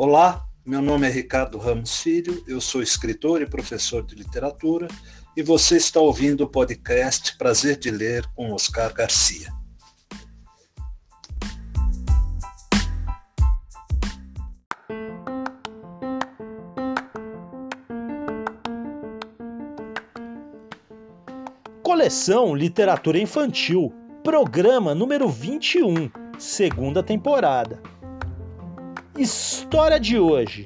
Olá, meu nome é Ricardo Ramos Filho, eu sou escritor e professor de literatura e você está ouvindo o podcast Prazer de Ler com Oscar Garcia. Coleção Literatura Infantil, programa número 21, segunda temporada. História de hoje: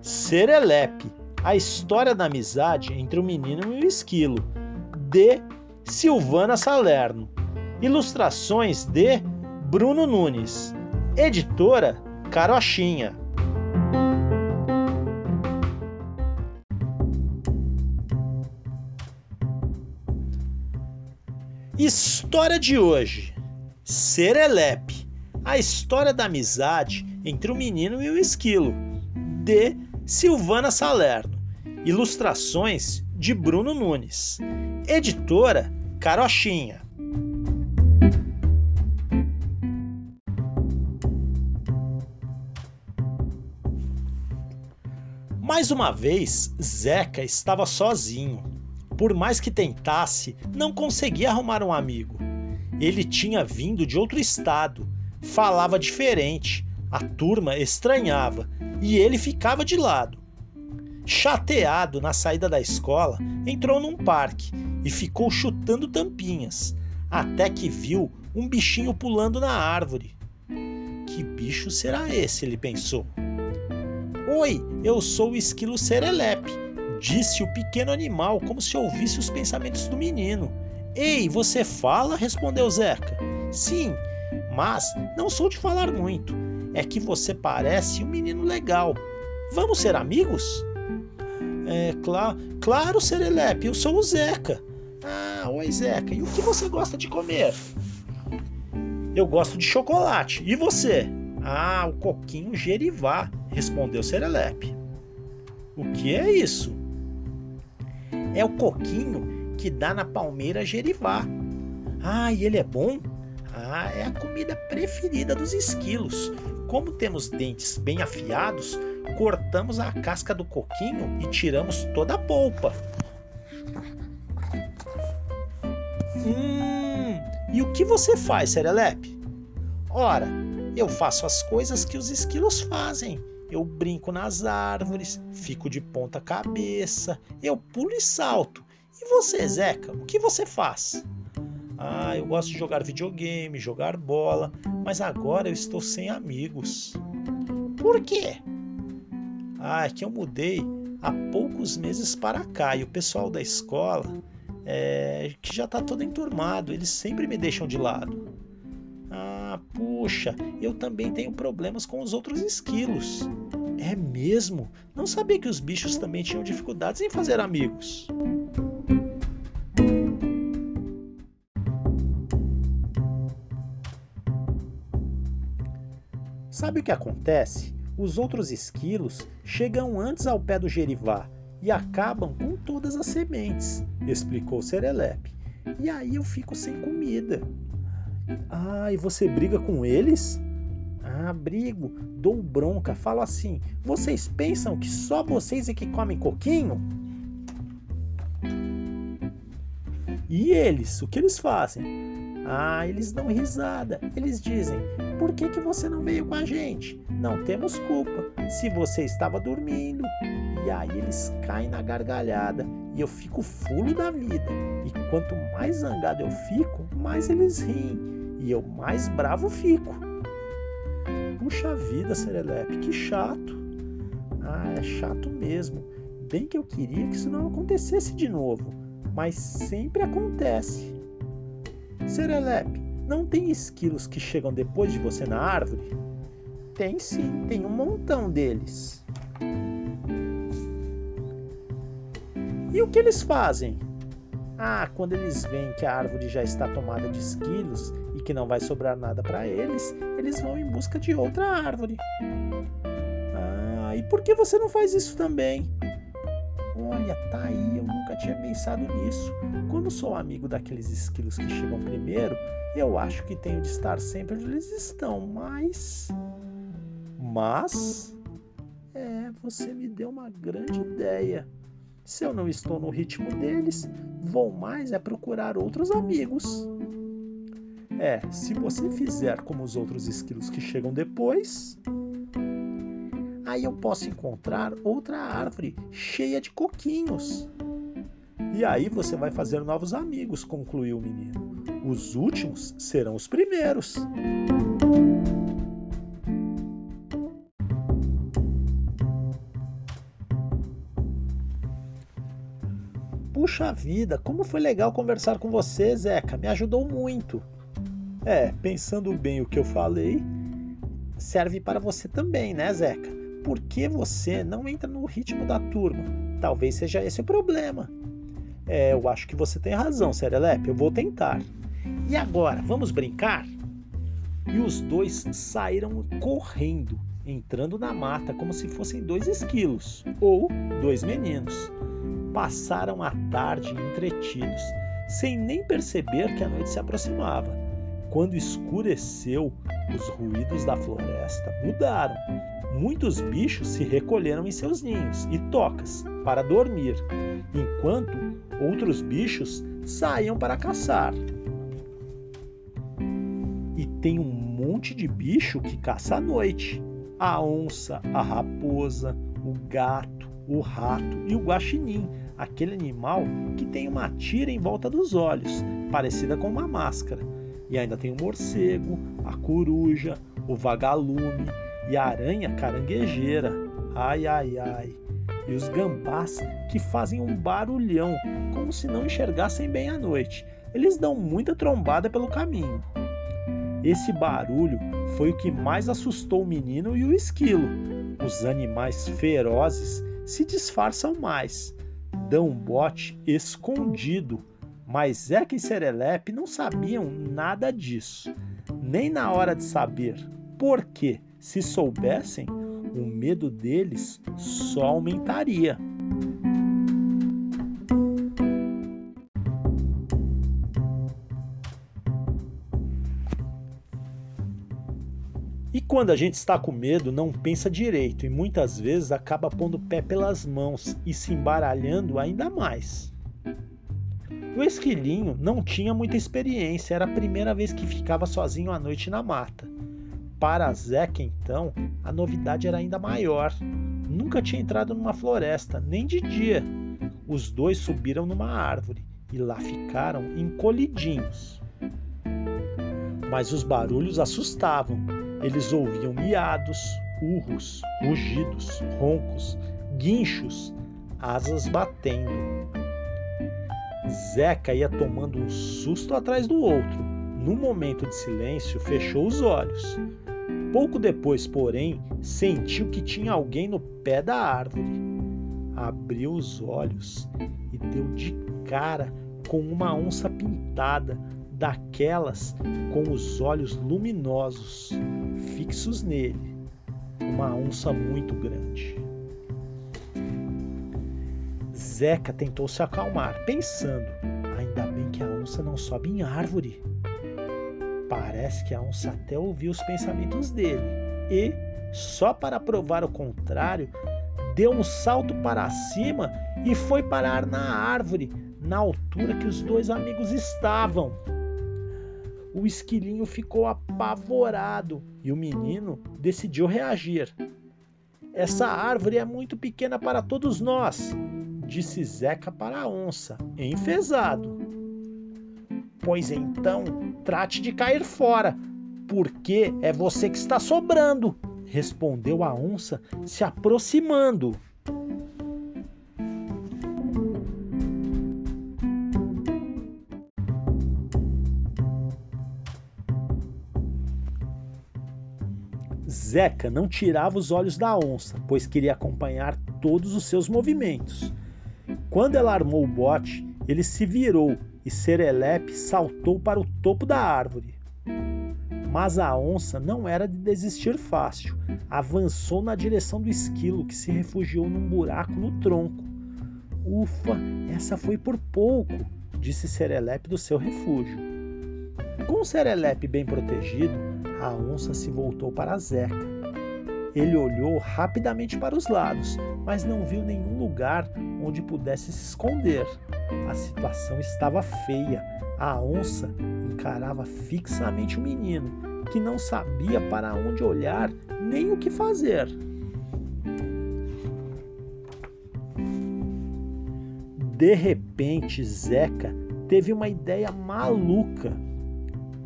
Serelepe, a história da amizade entre o menino e o esquilo, de Silvana Salerno. Ilustrações de Bruno Nunes. Editora Carochinha. História de hoje: Serelepe, a história da amizade entre o menino e o esquilo, de Silvana Salerno. Ilustrações de Bruno Nunes. Editora Carochinha. Mais uma vez, Zeca estava sozinho. Por mais que tentasse, não conseguia arrumar um amigo. Ele tinha vindo de outro estado, falava diferente, a turma estranhava e ele ficava de lado. Chateado na saída da escola, entrou num parque e ficou chutando tampinhas, até que viu um bichinho pulando na árvore. Que bicho será esse? ele pensou. Oi, eu sou o esquilo serelepe, disse o pequeno animal como se ouvisse os pensamentos do menino. Ei, você fala? respondeu Zeca. Sim, mas não sou de falar muito é que você parece um menino legal. Vamos ser amigos? É, claro, claro, Serelepe, eu sou o Zeca. Ah, oi Zeca, e o que você gosta de comer? Eu gosto de chocolate. E você? Ah, o coquinho gerivá, respondeu Serelepe. O que é isso? É o coquinho que dá na palmeira gerivá. Ah, e ele é bom? Ah, é a comida preferida dos esquilos. Como temos dentes bem afiados, cortamos a casca do coquinho e tiramos toda a polpa. Hum, e o que você faz, Serelepe? Ora, eu faço as coisas que os esquilos fazem. Eu brinco nas árvores, fico de ponta cabeça, eu pulo e salto. E você, Zeca, o que você faz? Ah, eu gosto de jogar videogame, jogar bola, mas agora eu estou sem amigos. Por quê? Ah, é que eu mudei há poucos meses para cá e o pessoal da escola é, que já está todo enturmado, eles sempre me deixam de lado. Ah, puxa, eu também tenho problemas com os outros esquilos. É mesmo? Não sabia que os bichos também tinham dificuldades em fazer amigos. Sabe o que acontece? Os outros esquilos chegam antes ao pé do gerivá e acabam com todas as sementes, explicou Serelepe. E aí eu fico sem comida. Ah, e você briga com eles? Ah, brigo, dou bronca, falo assim: vocês pensam que só vocês é que comem coquinho? E eles, o que eles fazem? Ah, eles dão risada. Eles dizem: Por que, que você não veio com a gente? Não temos culpa. Se você estava dormindo. E aí eles caem na gargalhada. E eu fico fulo da vida. E quanto mais zangado eu fico, mais eles riem. E eu mais bravo fico. Puxa vida, Serelepe, que chato. Ah, é chato mesmo. Bem que eu queria que isso não acontecesse de novo, mas sempre acontece. Serelepe, não tem esquilos que chegam depois de você na árvore? Tem sim, tem um montão deles. E o que eles fazem? Ah, quando eles veem que a árvore já está tomada de esquilos e que não vai sobrar nada para eles, eles vão em busca de outra árvore. Ah, e por que você não faz isso também? Olha, tá aí, nunca tinha pensado nisso. Como sou amigo daqueles esquilos que chegam primeiro, eu acho que tenho de estar sempre onde eles estão, mas. Mas. É, você me deu uma grande ideia. Se eu não estou no ritmo deles, vou mais é procurar outros amigos. É, se você fizer como os outros esquilos que chegam depois, aí eu posso encontrar outra árvore cheia de coquinhos. E aí você vai fazer novos amigos, concluiu o menino. Os últimos serão os primeiros. Puxa vida, como foi legal conversar com você, Zeca. Me ajudou muito. É, pensando bem o que eu falei, serve para você também, né, Zeca? por que você não entra no ritmo da turma? Talvez seja esse o problema. É, eu acho que você tem razão, Serelepe. Eu vou tentar. E agora, vamos brincar? E os dois saíram correndo, entrando na mata como se fossem dois esquilos ou dois meninos. Passaram a tarde entretidos, sem nem perceber que a noite se aproximava. Quando escureceu, os ruídos da floresta mudaram muitos bichos se recolheram em seus ninhos e tocas para dormir, enquanto outros bichos saíam para caçar. E tem um monte de bicho que caça à noite: a onça, a raposa, o gato, o rato e o guaxinim, aquele animal que tem uma tira em volta dos olhos, parecida com uma máscara. E ainda tem o morcego, a coruja, o vagalume e a aranha caranguejeira. Ai, ai, ai. E os gambás que fazem um barulhão, como se não enxergassem bem à noite. Eles dão muita trombada pelo caminho. Esse barulho foi o que mais assustou o menino e o esquilo. Os animais ferozes se disfarçam mais, dão um bote escondido, mas Zeca e Serelepe não sabiam nada disso, nem na hora de saber por quê se soubessem, o medo deles só aumentaria. E quando a gente está com medo, não pensa direito e muitas vezes acaba pondo o pé pelas mãos e se embaralhando ainda mais. O esquilinho não tinha muita experiência, era a primeira vez que ficava sozinho à noite na mata. Para Zeca, então, a novidade era ainda maior. Nunca tinha entrado numa floresta, nem de dia. Os dois subiram numa árvore e lá ficaram encolhidinhos. Mas os barulhos assustavam. Eles ouviam miados, urros, rugidos, roncos, guinchos, asas batendo. Zeca ia tomando um susto atrás do outro. No momento de silêncio, fechou os olhos. Pouco depois, porém, sentiu que tinha alguém no pé da árvore. Abriu os olhos e deu de cara com uma onça pintada, daquelas com os olhos luminosos, fixos nele. Uma onça muito grande. Zeca tentou se acalmar, pensando: ainda bem que a onça não sobe em árvore. Parece que a onça até ouviu os pensamentos dele e, só para provar o contrário, deu um salto para cima e foi parar na árvore, na altura que os dois amigos estavam. O esquilinho ficou apavorado e o menino decidiu reagir. Essa árvore é muito pequena para todos nós, disse Zeca para a onça, enfesado. Pois então, trate de cair fora, porque é você que está sobrando, respondeu a onça, se aproximando. Zeca não tirava os olhos da onça, pois queria acompanhar todos os seus movimentos. Quando ela armou o bote, ele se virou e Serelepe saltou para o topo da árvore. Mas a onça não era de desistir fácil. Avançou na direção do esquilo, que se refugiou num buraco no tronco. Ufa, essa foi por pouco, disse Serelepe do seu refúgio. Com Serelepe bem protegido, a onça se voltou para Zeca. Ele olhou rapidamente para os lados, mas não viu nenhum lugar onde pudesse se esconder. A situação estava feia. A onça encarava fixamente o menino, que não sabia para onde olhar nem o que fazer. De repente, Zeca teve uma ideia maluca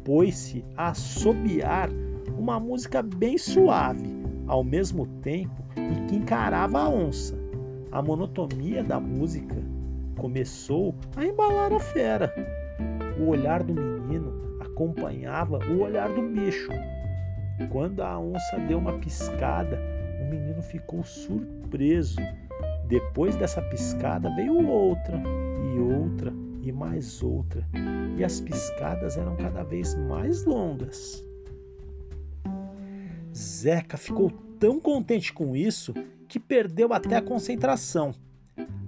pôs-se a assobiar uma música bem suave, ao mesmo tempo em que encarava a onça. A monotonia da música começou a embalar a fera. O olhar do menino acompanhava o olhar do bicho. Quando a onça deu uma piscada, o menino ficou surpreso. Depois dessa piscada veio outra e outra e mais outra, e as piscadas eram cada vez mais longas. Zeca ficou tão contente com isso que perdeu até a concentração.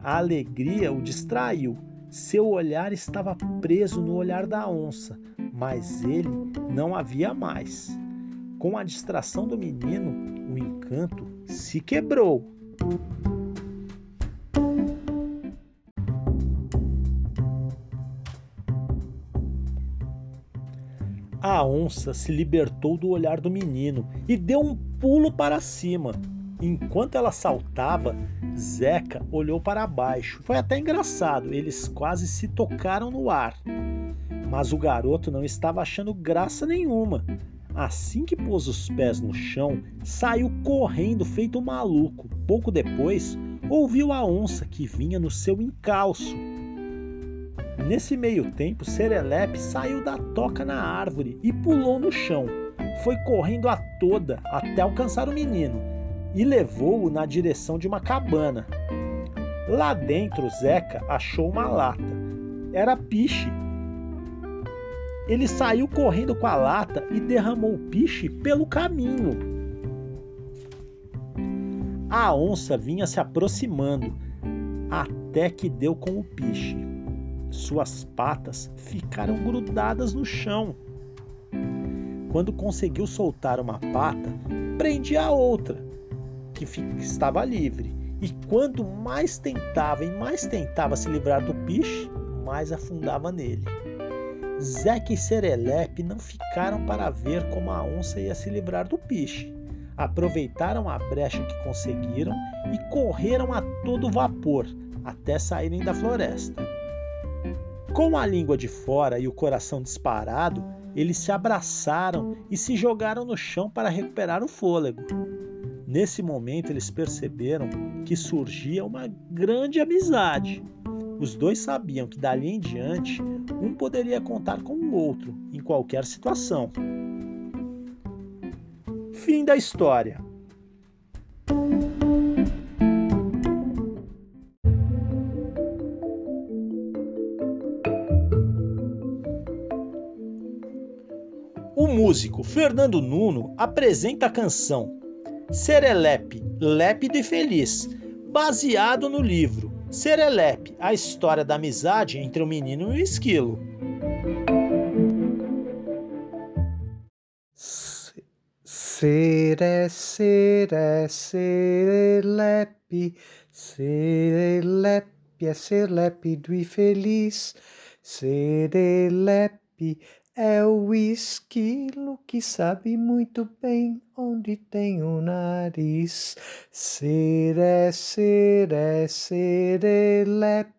A alegria o distraiu. Seu olhar estava preso no olhar da onça, mas ele não havia mais. Com a distração do menino, o encanto se quebrou. A onça se libertou do olhar do menino e deu um pulo para cima. Enquanto ela saltava, Zeca olhou para baixo. Foi até engraçado, eles quase se tocaram no ar. Mas o garoto não estava achando graça nenhuma. Assim que pôs os pés no chão, saiu correndo feito um maluco. Pouco depois, ouviu a onça que vinha no seu encalço Nesse meio tempo, Serelepe saiu da toca na árvore e pulou no chão. Foi correndo a toda até alcançar o menino e levou-o na direção de uma cabana. Lá dentro, Zeca achou uma lata. Era piche. Ele saiu correndo com a lata e derramou o piche pelo caminho. A onça vinha se aproximando até que deu com o piche. Suas patas ficaram grudadas no chão. Quando conseguiu soltar uma pata, prendia a outra, que estava livre. E quanto mais tentava e mais tentava se livrar do piche, mais afundava nele. Zeca e Serelepe não ficaram para ver como a onça ia se livrar do piche. Aproveitaram a brecha que conseguiram e correram a todo vapor até saírem da floresta. Com a língua de fora e o coração disparado, eles se abraçaram e se jogaram no chão para recuperar o fôlego. Nesse momento, eles perceberam que surgia uma grande amizade. Os dois sabiam que dali em diante um poderia contar com o outro em qualquer situação. Fim da história. O músico Fernando Nuno apresenta a canção Serelepe, Lépido e Feliz, baseado no livro Serelepe, a história da amizade entre o menino e o esquilo. Sere, serelepe, serelepe Serelepe é ser lépido e feliz. Serelepe é o esquilo que sabe muito bem onde tem o nariz. Seré, seré, serelepe,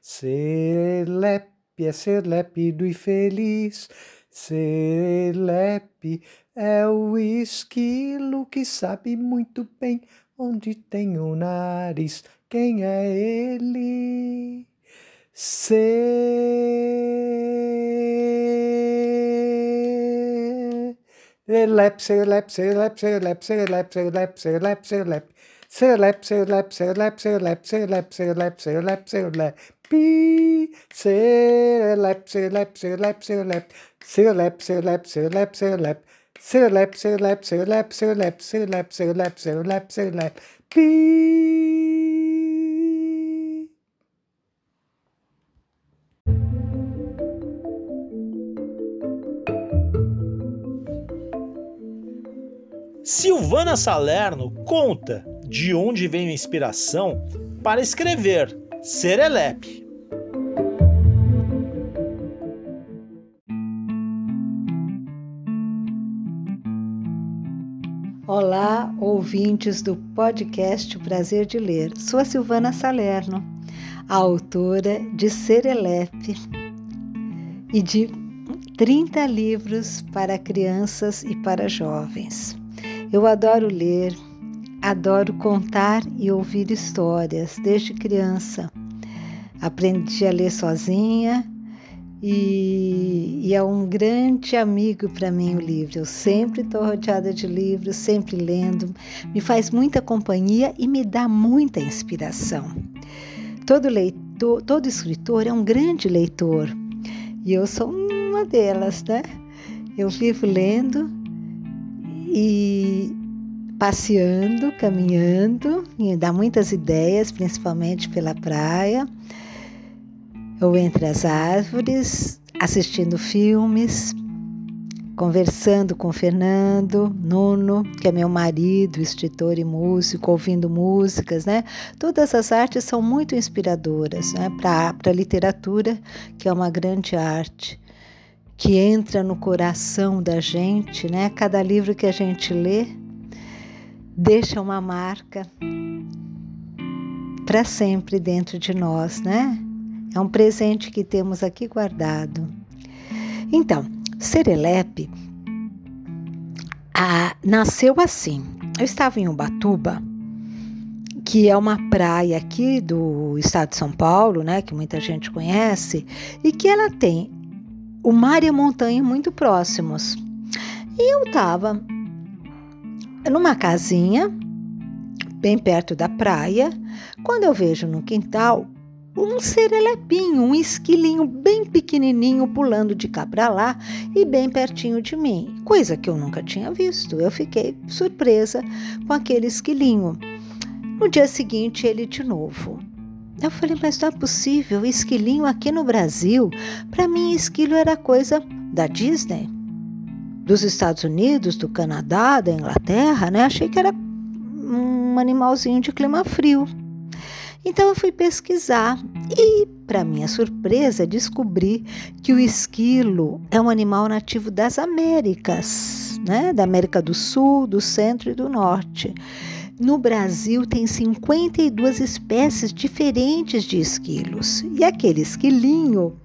serelepe é ser lépido e feliz. Serelepe é o esquilo que sabe muito bem onde tem o nariz. Quem é ele? Lap, say lap, say lap, say lap, say lap, say lap, say lap, say lap. Say lap, say lap, say lap, say lap, say lap, say lap, say lap, say lap. Pee. Say lap, say lap, say lap, say lap. Say lap, say lap, say lap, say lap. Say lap, say lap, say lap, say lap, say lap, say lap, say lap, say lap. Pee. Silvana Salerno conta de onde veio a inspiração para escrever Serelepe. Olá, ouvintes do podcast Prazer de Ler. Sou a Silvana Salerno, a autora de Serelepe e de 30 livros para crianças e para jovens. Eu adoro ler, adoro contar e ouvir histórias desde criança. Aprendi a ler sozinha e, e, é um grande amigo para mim o livro. Eu sempre estou rodeada de livros, sempre lendo, me faz muita companhia e me dá muita inspiração. Todo leitor, todo escritor é um grande leitor e eu sou uma delas, né? Eu vivo lendo e passeando, caminhando, me dá muitas ideias, principalmente pela praia ou entre as árvores, assistindo filmes, conversando com Fernando, Nuno, que é meu marido, escritor e músico, ouvindo músicas, né? Todas as artes são muito inspiradoras, né? Para a literatura, que é uma grande arte, que entra no coração da gente, né? Cada livro que a gente lê deixa uma marca para sempre dentro de nós, né? É um presente que temos aqui guardado. Então, Serelepe nasceu assim. Eu estava em Ubatuba, que é uma praia aqui do estado de São Paulo, né, que muita gente conhece, e que ela tem o mar e a montanha muito próximos. E eu estava numa casinha bem perto da praia, quando eu vejo no quintal um serelepinho, um esquilinho bem pequenininho pulando de cá para lá e bem pertinho de mim, coisa que eu nunca tinha visto. Eu fiquei surpresa com aquele esquilinho. No dia seguinte, ele de novo. Eu falei, mas não é possível, esquilinho aqui no Brasil. Para mim, esquilo era coisa da Disney, dos Estados Unidos, do Canadá, da Inglaterra, né? Achei que era um animalzinho de clima frio. Então eu fui pesquisar e, para minha surpresa, descobri que o esquilo é um animal nativo das Américas, né? Da América do Sul, do Centro e do Norte. No Brasil tem 52 espécies diferentes de esquilos. E aquele esquilinho,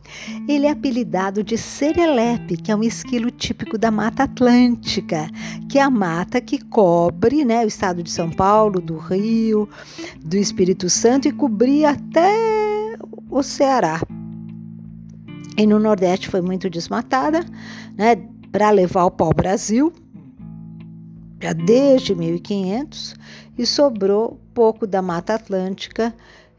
ele é apelidado de serelepe, que é um esquilo típico da Mata Atlântica, que é a mata que cobre né, o estado de São Paulo, do Rio, do Espírito Santo e cobria até o Ceará. E no Nordeste foi muito desmatada, né, para levar o pau-brasil, já desde 1500 e sobrou pouco da Mata Atlântica,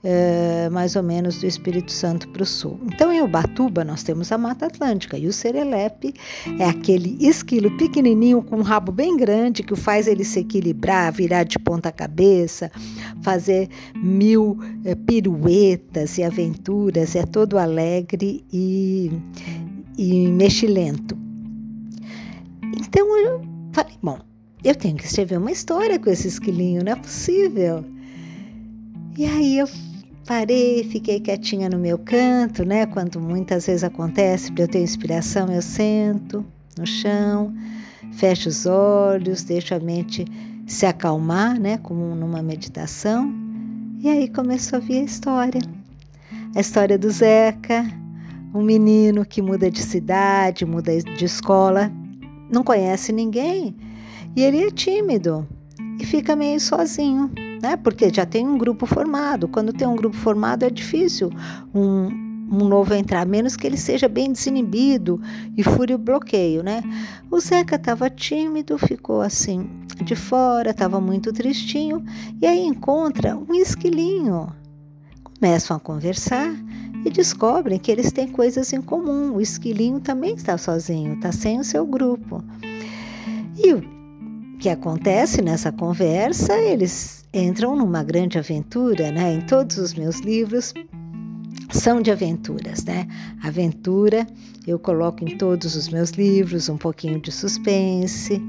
é, mais ou menos do Espírito Santo para o sul. Então, em Ubatuba, nós temos a Mata Atlântica e o serelepe é aquele esquilo pequenininho com um rabo bem grande que faz ele se equilibrar, virar de ponta cabeça, fazer mil é, piruetas e aventuras, é todo alegre e, e mexilento. Então, eu falei, bom, eu tenho que escrever uma história com esse esquilinho, não é possível. E aí eu parei, fiquei quietinha no meu canto, né? Quando muitas vezes acontece, para eu ter inspiração, eu sento no chão, fecho os olhos, deixo a mente se acalmar, né? Como numa meditação. E aí começou a vir a história. A história do Zeca, um menino que muda de cidade, muda de escola, não conhece ninguém e ele é tímido e fica meio sozinho, né? Porque já tem um grupo formado. Quando tem um grupo formado é difícil um, um novo entrar, a menos que ele seja bem desinibido e fure o bloqueio, né? O Zeca estava tímido, ficou assim de fora, estava muito tristinho e aí encontra um esquilinho. Começam a conversar e descobrem que eles têm coisas em comum. O esquilinho também está sozinho, está sem o seu grupo. E o que acontece nessa conversa? Eles entram numa grande aventura, né? Em todos os meus livros são de aventuras, né? Aventura eu coloco em todos os meus livros um pouquinho de suspense,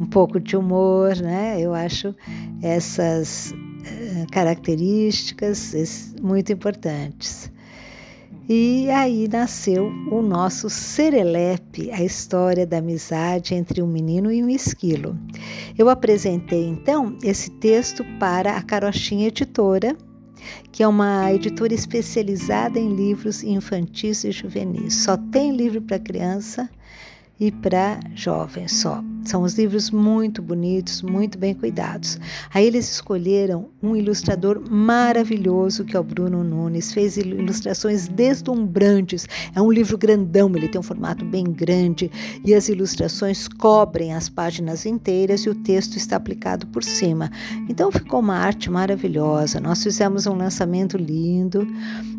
um pouco de humor, né? Eu acho essas uh, características muito importantes. E aí nasceu o nosso Serelepe, a história da amizade entre um menino e um esquilo. Eu apresentei então esse texto para a Carochinha Editora, que é uma editora especializada em livros infantis e juvenis. Só tem livro para criança e para jovens só. São os livros muito bonitos, muito bem cuidados. Aí eles escolheram um ilustrador maravilhoso que é o Bruno Nunes. Fez ilustrações deslumbrantes. É um livro grandão, ele tem um formato bem grande e as ilustrações cobrem as páginas inteiras e o texto está aplicado por cima. Então ficou uma arte maravilhosa. Nós fizemos um lançamento lindo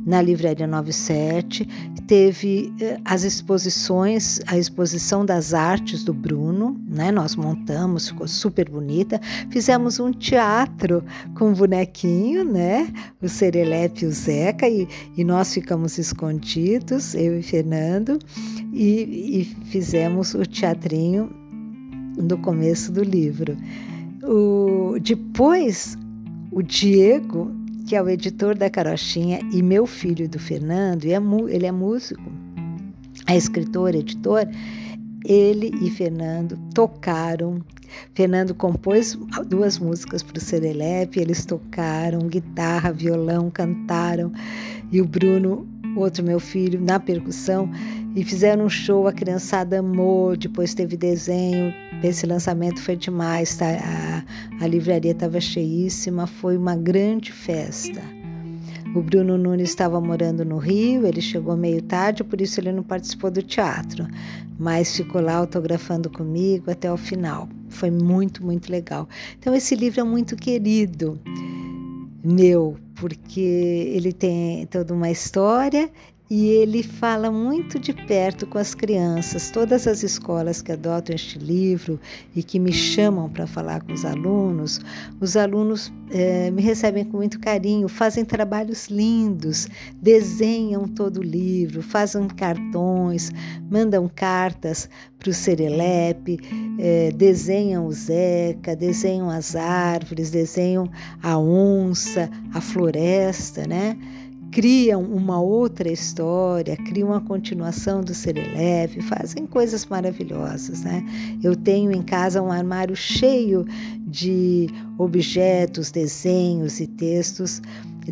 na Livraria 97. Teve eh, as exposições, a exposição das artes do Bruno, né? Nós montamos, ficou super bonita. Fizemos um teatro com bonequinho, né? O Serelepe e o Zeca, e, e nós ficamos escondidos, eu e Fernando, e, e fizemos o teatrinho no começo do livro. O, depois, o Diego, que é o editor da Carochinha, e meu filho do Fernando, é, ele é músico, é escritor, editor, ele e Fernando tocaram. Fernando compôs duas músicas para o Serelepe, eles tocaram guitarra, violão, cantaram, e o Bruno, outro meu filho, na percussão, e fizeram um show, a criançada amou, depois teve desenho, esse lançamento foi demais, tá? a, a livraria estava cheíssima, foi uma grande festa. O Bruno Nunes estava morando no Rio, ele chegou meio tarde, por isso ele não participou do teatro, mas ficou lá autografando comigo até o final. Foi muito, muito legal. Então, esse livro é muito querido meu, porque ele tem toda uma história e ele fala muito de perto com as crianças. Todas as escolas que adotam este livro e que me chamam para falar com os alunos, os alunos é, me recebem com muito carinho, fazem trabalhos lindos, desenham todo o livro, fazem cartões, mandam cartas para o Serelepe, é, desenham o Zeca, desenham as árvores, desenham a onça, a floresta, né? Criam uma outra história, criam uma continuação do Serelepe, fazem coisas maravilhosas, né? Eu tenho em casa um armário cheio de objetos, desenhos e textos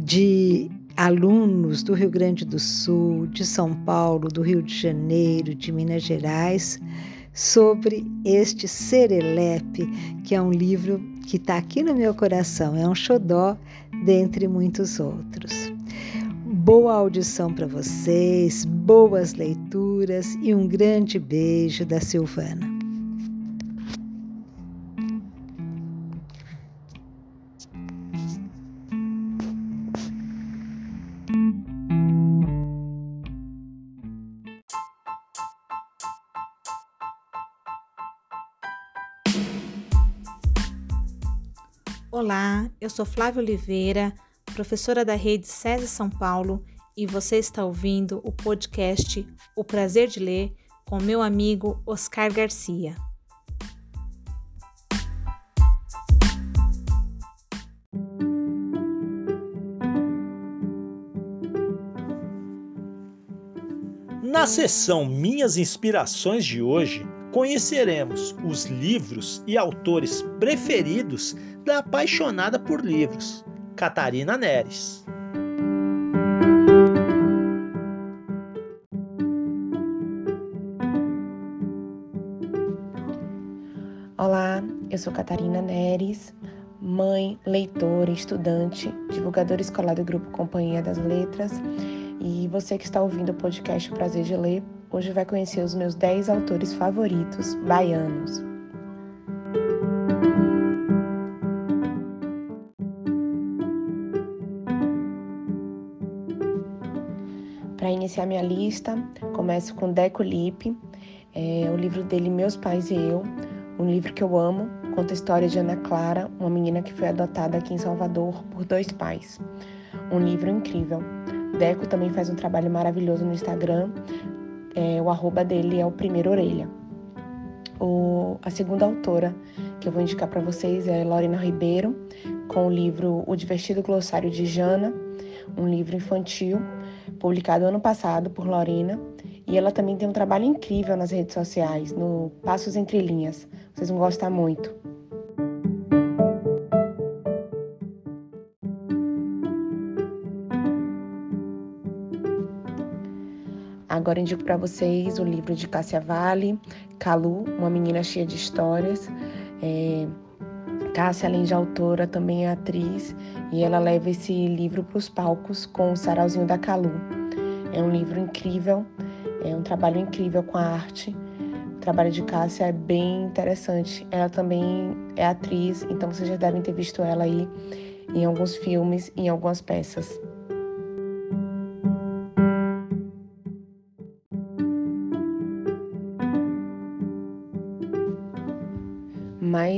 de alunos do Rio Grande do Sul, de São Paulo, do Rio de Janeiro, de Minas Gerais, sobre este Serelepe, que é um livro que está aqui no meu coração, é um xodó dentre muitos outros. Boa audição para vocês, boas leituras e um grande beijo da Silvana. Olá, eu sou Flávia Oliveira professora da rede SESI São Paulo, e você está ouvindo o podcast O Prazer de Ler com meu amigo Oscar Garcia. Na sessão Minhas Inspirações de hoje, conheceremos os livros e autores preferidos da apaixonada por livros. Catarina Neres. Olá, eu sou Catarina Neres, mãe, leitora, estudante, divulgadora escolar do Grupo Companhia das Letras. E você que está ouvindo o podcast Prazer de Ler, hoje vai conhecer os meus 10 autores favoritos baianos. Iniciar minha lista, começo com Deco Lippe, é, o livro dele Meus Pais e Eu, um livro que eu amo, conta a história de Ana Clara, uma menina que foi adotada aqui em Salvador por dois pais. Um livro incrível. Deco também faz um trabalho maravilhoso no Instagram. É, o arroba dele é o Primeiro Orelha. O, a segunda autora que eu vou indicar para vocês é Lorena Ribeiro, com o livro O Divertido Glossário de Jana, um livro infantil publicado ano passado por Lorena. E ela também tem um trabalho incrível nas redes sociais, no Passos Entre Linhas. Vocês vão gostar muito. Agora indico para vocês o livro de Cássia Vale, Calu, uma menina cheia de histórias. É, Cássia, além de autora, também é atriz e ela leva esse livro para os palcos com o Sarauzinho da Calu. É um livro incrível, é um trabalho incrível com a arte. O trabalho de Cássia é bem interessante. Ela também é atriz, então vocês já devem ter visto ela aí em alguns filmes, em algumas peças.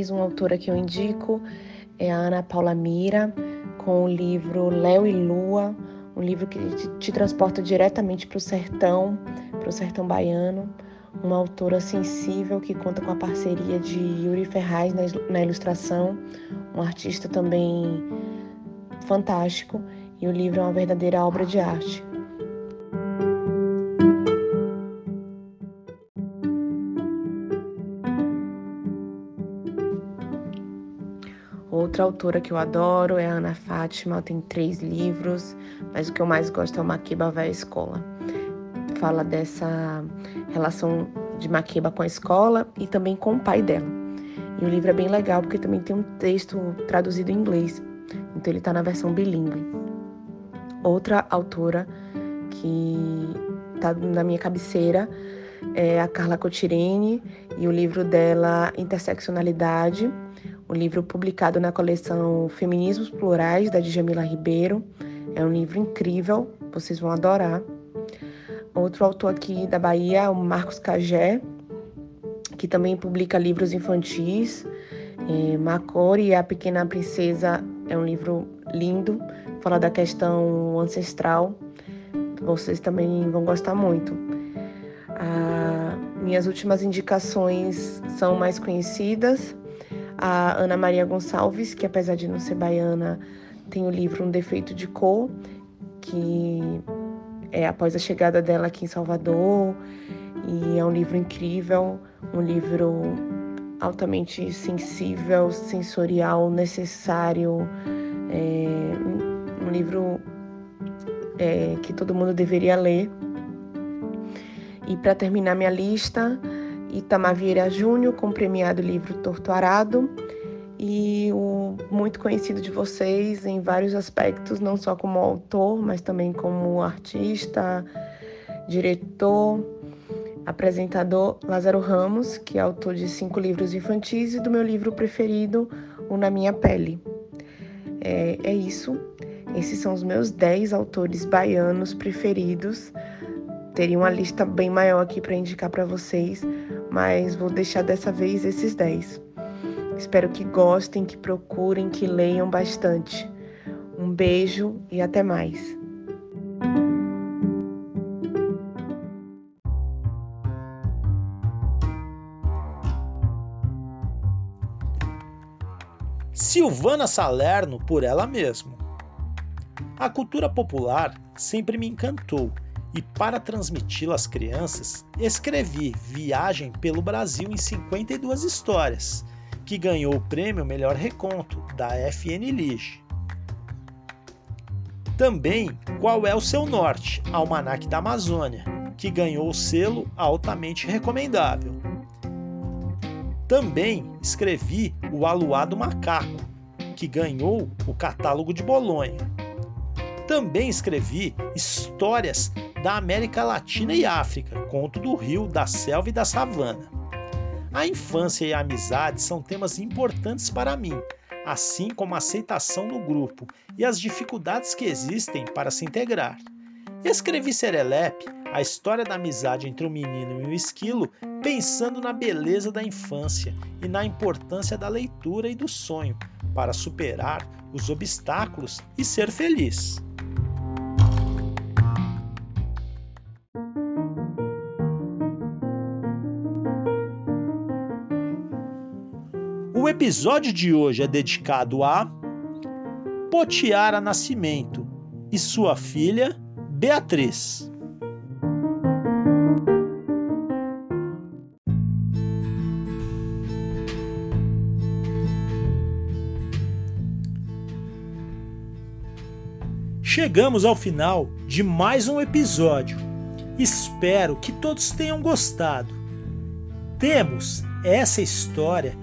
Mais uma autora que eu indico é a Ana Paula Mira, com o livro Léo e Lua, um livro que te transporta diretamente para o sertão, para o sertão baiano. Uma autora sensível que conta com a parceria de Yuri Ferraz na ilustração, um artista também fantástico, e o livro é uma verdadeira obra de arte. Outra autora que eu adoro é a Ana Fátima, ela tem três livros, mas o que eu mais gosto é o Maquiba Vai à Escola. Fala dessa relação de Maquiba com a escola e também com o pai dela. E o livro é bem legal porque também tem um texto traduzido em inglês, então ele está na versão bilíngue. Outra autora que está na minha cabeceira é a Carla Cotirene e o livro dela Interseccionalidade, um livro publicado na coleção Feminismos Plurais, da Djamila Ribeiro. É um livro incrível, vocês vão adorar. Outro autor aqui da Bahia o Marcos Cagé, que também publica livros infantis. É, Macori e a Pequena Princesa é um livro lindo, fala da questão ancestral. Vocês também vão gostar muito. Ah, minhas últimas indicações são mais conhecidas a Ana Maria Gonçalves, que apesar de não ser baiana, tem o livro Um Defeito de Cor, que é após a chegada dela aqui em Salvador, e é um livro incrível, um livro altamente sensível, sensorial, necessário, é, um livro é, que todo mundo deveria ler. E para terminar minha lista, Itamar Vieira Júnior, com o premiado livro Torto Arado, e o muito conhecido de vocês em vários aspectos, não só como autor, mas também como artista, diretor, apresentador Lázaro Ramos, que é autor de cinco livros infantis e do meu livro preferido, O Na Minha Pele. É, é isso. Esses são os meus dez autores baianos preferidos. Teria uma lista bem maior aqui para indicar para vocês, mas vou deixar dessa vez esses 10. Espero que gostem, que procurem, que leiam bastante. Um beijo e até mais. Silvana Salerno por ela mesma. A cultura popular sempre me encantou e para transmiti-la às crianças, escrevi Viagem pelo Brasil em 52 histórias, que ganhou o prêmio Melhor Reconto da FN Lige. Também Qual é o seu norte? Almanac da Amazônia, que ganhou o selo altamente recomendável. Também escrevi O Aluado Macaco, que ganhou o catálogo de Bolonha. Também escrevi Histórias da América Latina e África, Conto do Rio, da Selva e da Savana. A infância e a amizade são temas importantes para mim, assim como a aceitação no grupo e as dificuldades que existem para se integrar. Escrevi Serelepe, a história da amizade entre o menino e o esquilo, pensando na beleza da infância e na importância da leitura e do sonho para superar os obstáculos e ser feliz. Episódio de hoje é dedicado a Potiara Nascimento e sua filha Beatriz. Chegamos ao final de mais um episódio. Espero que todos tenham gostado. Temos essa história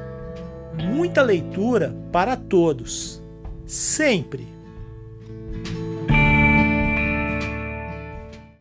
muita leitura para todos, sempre.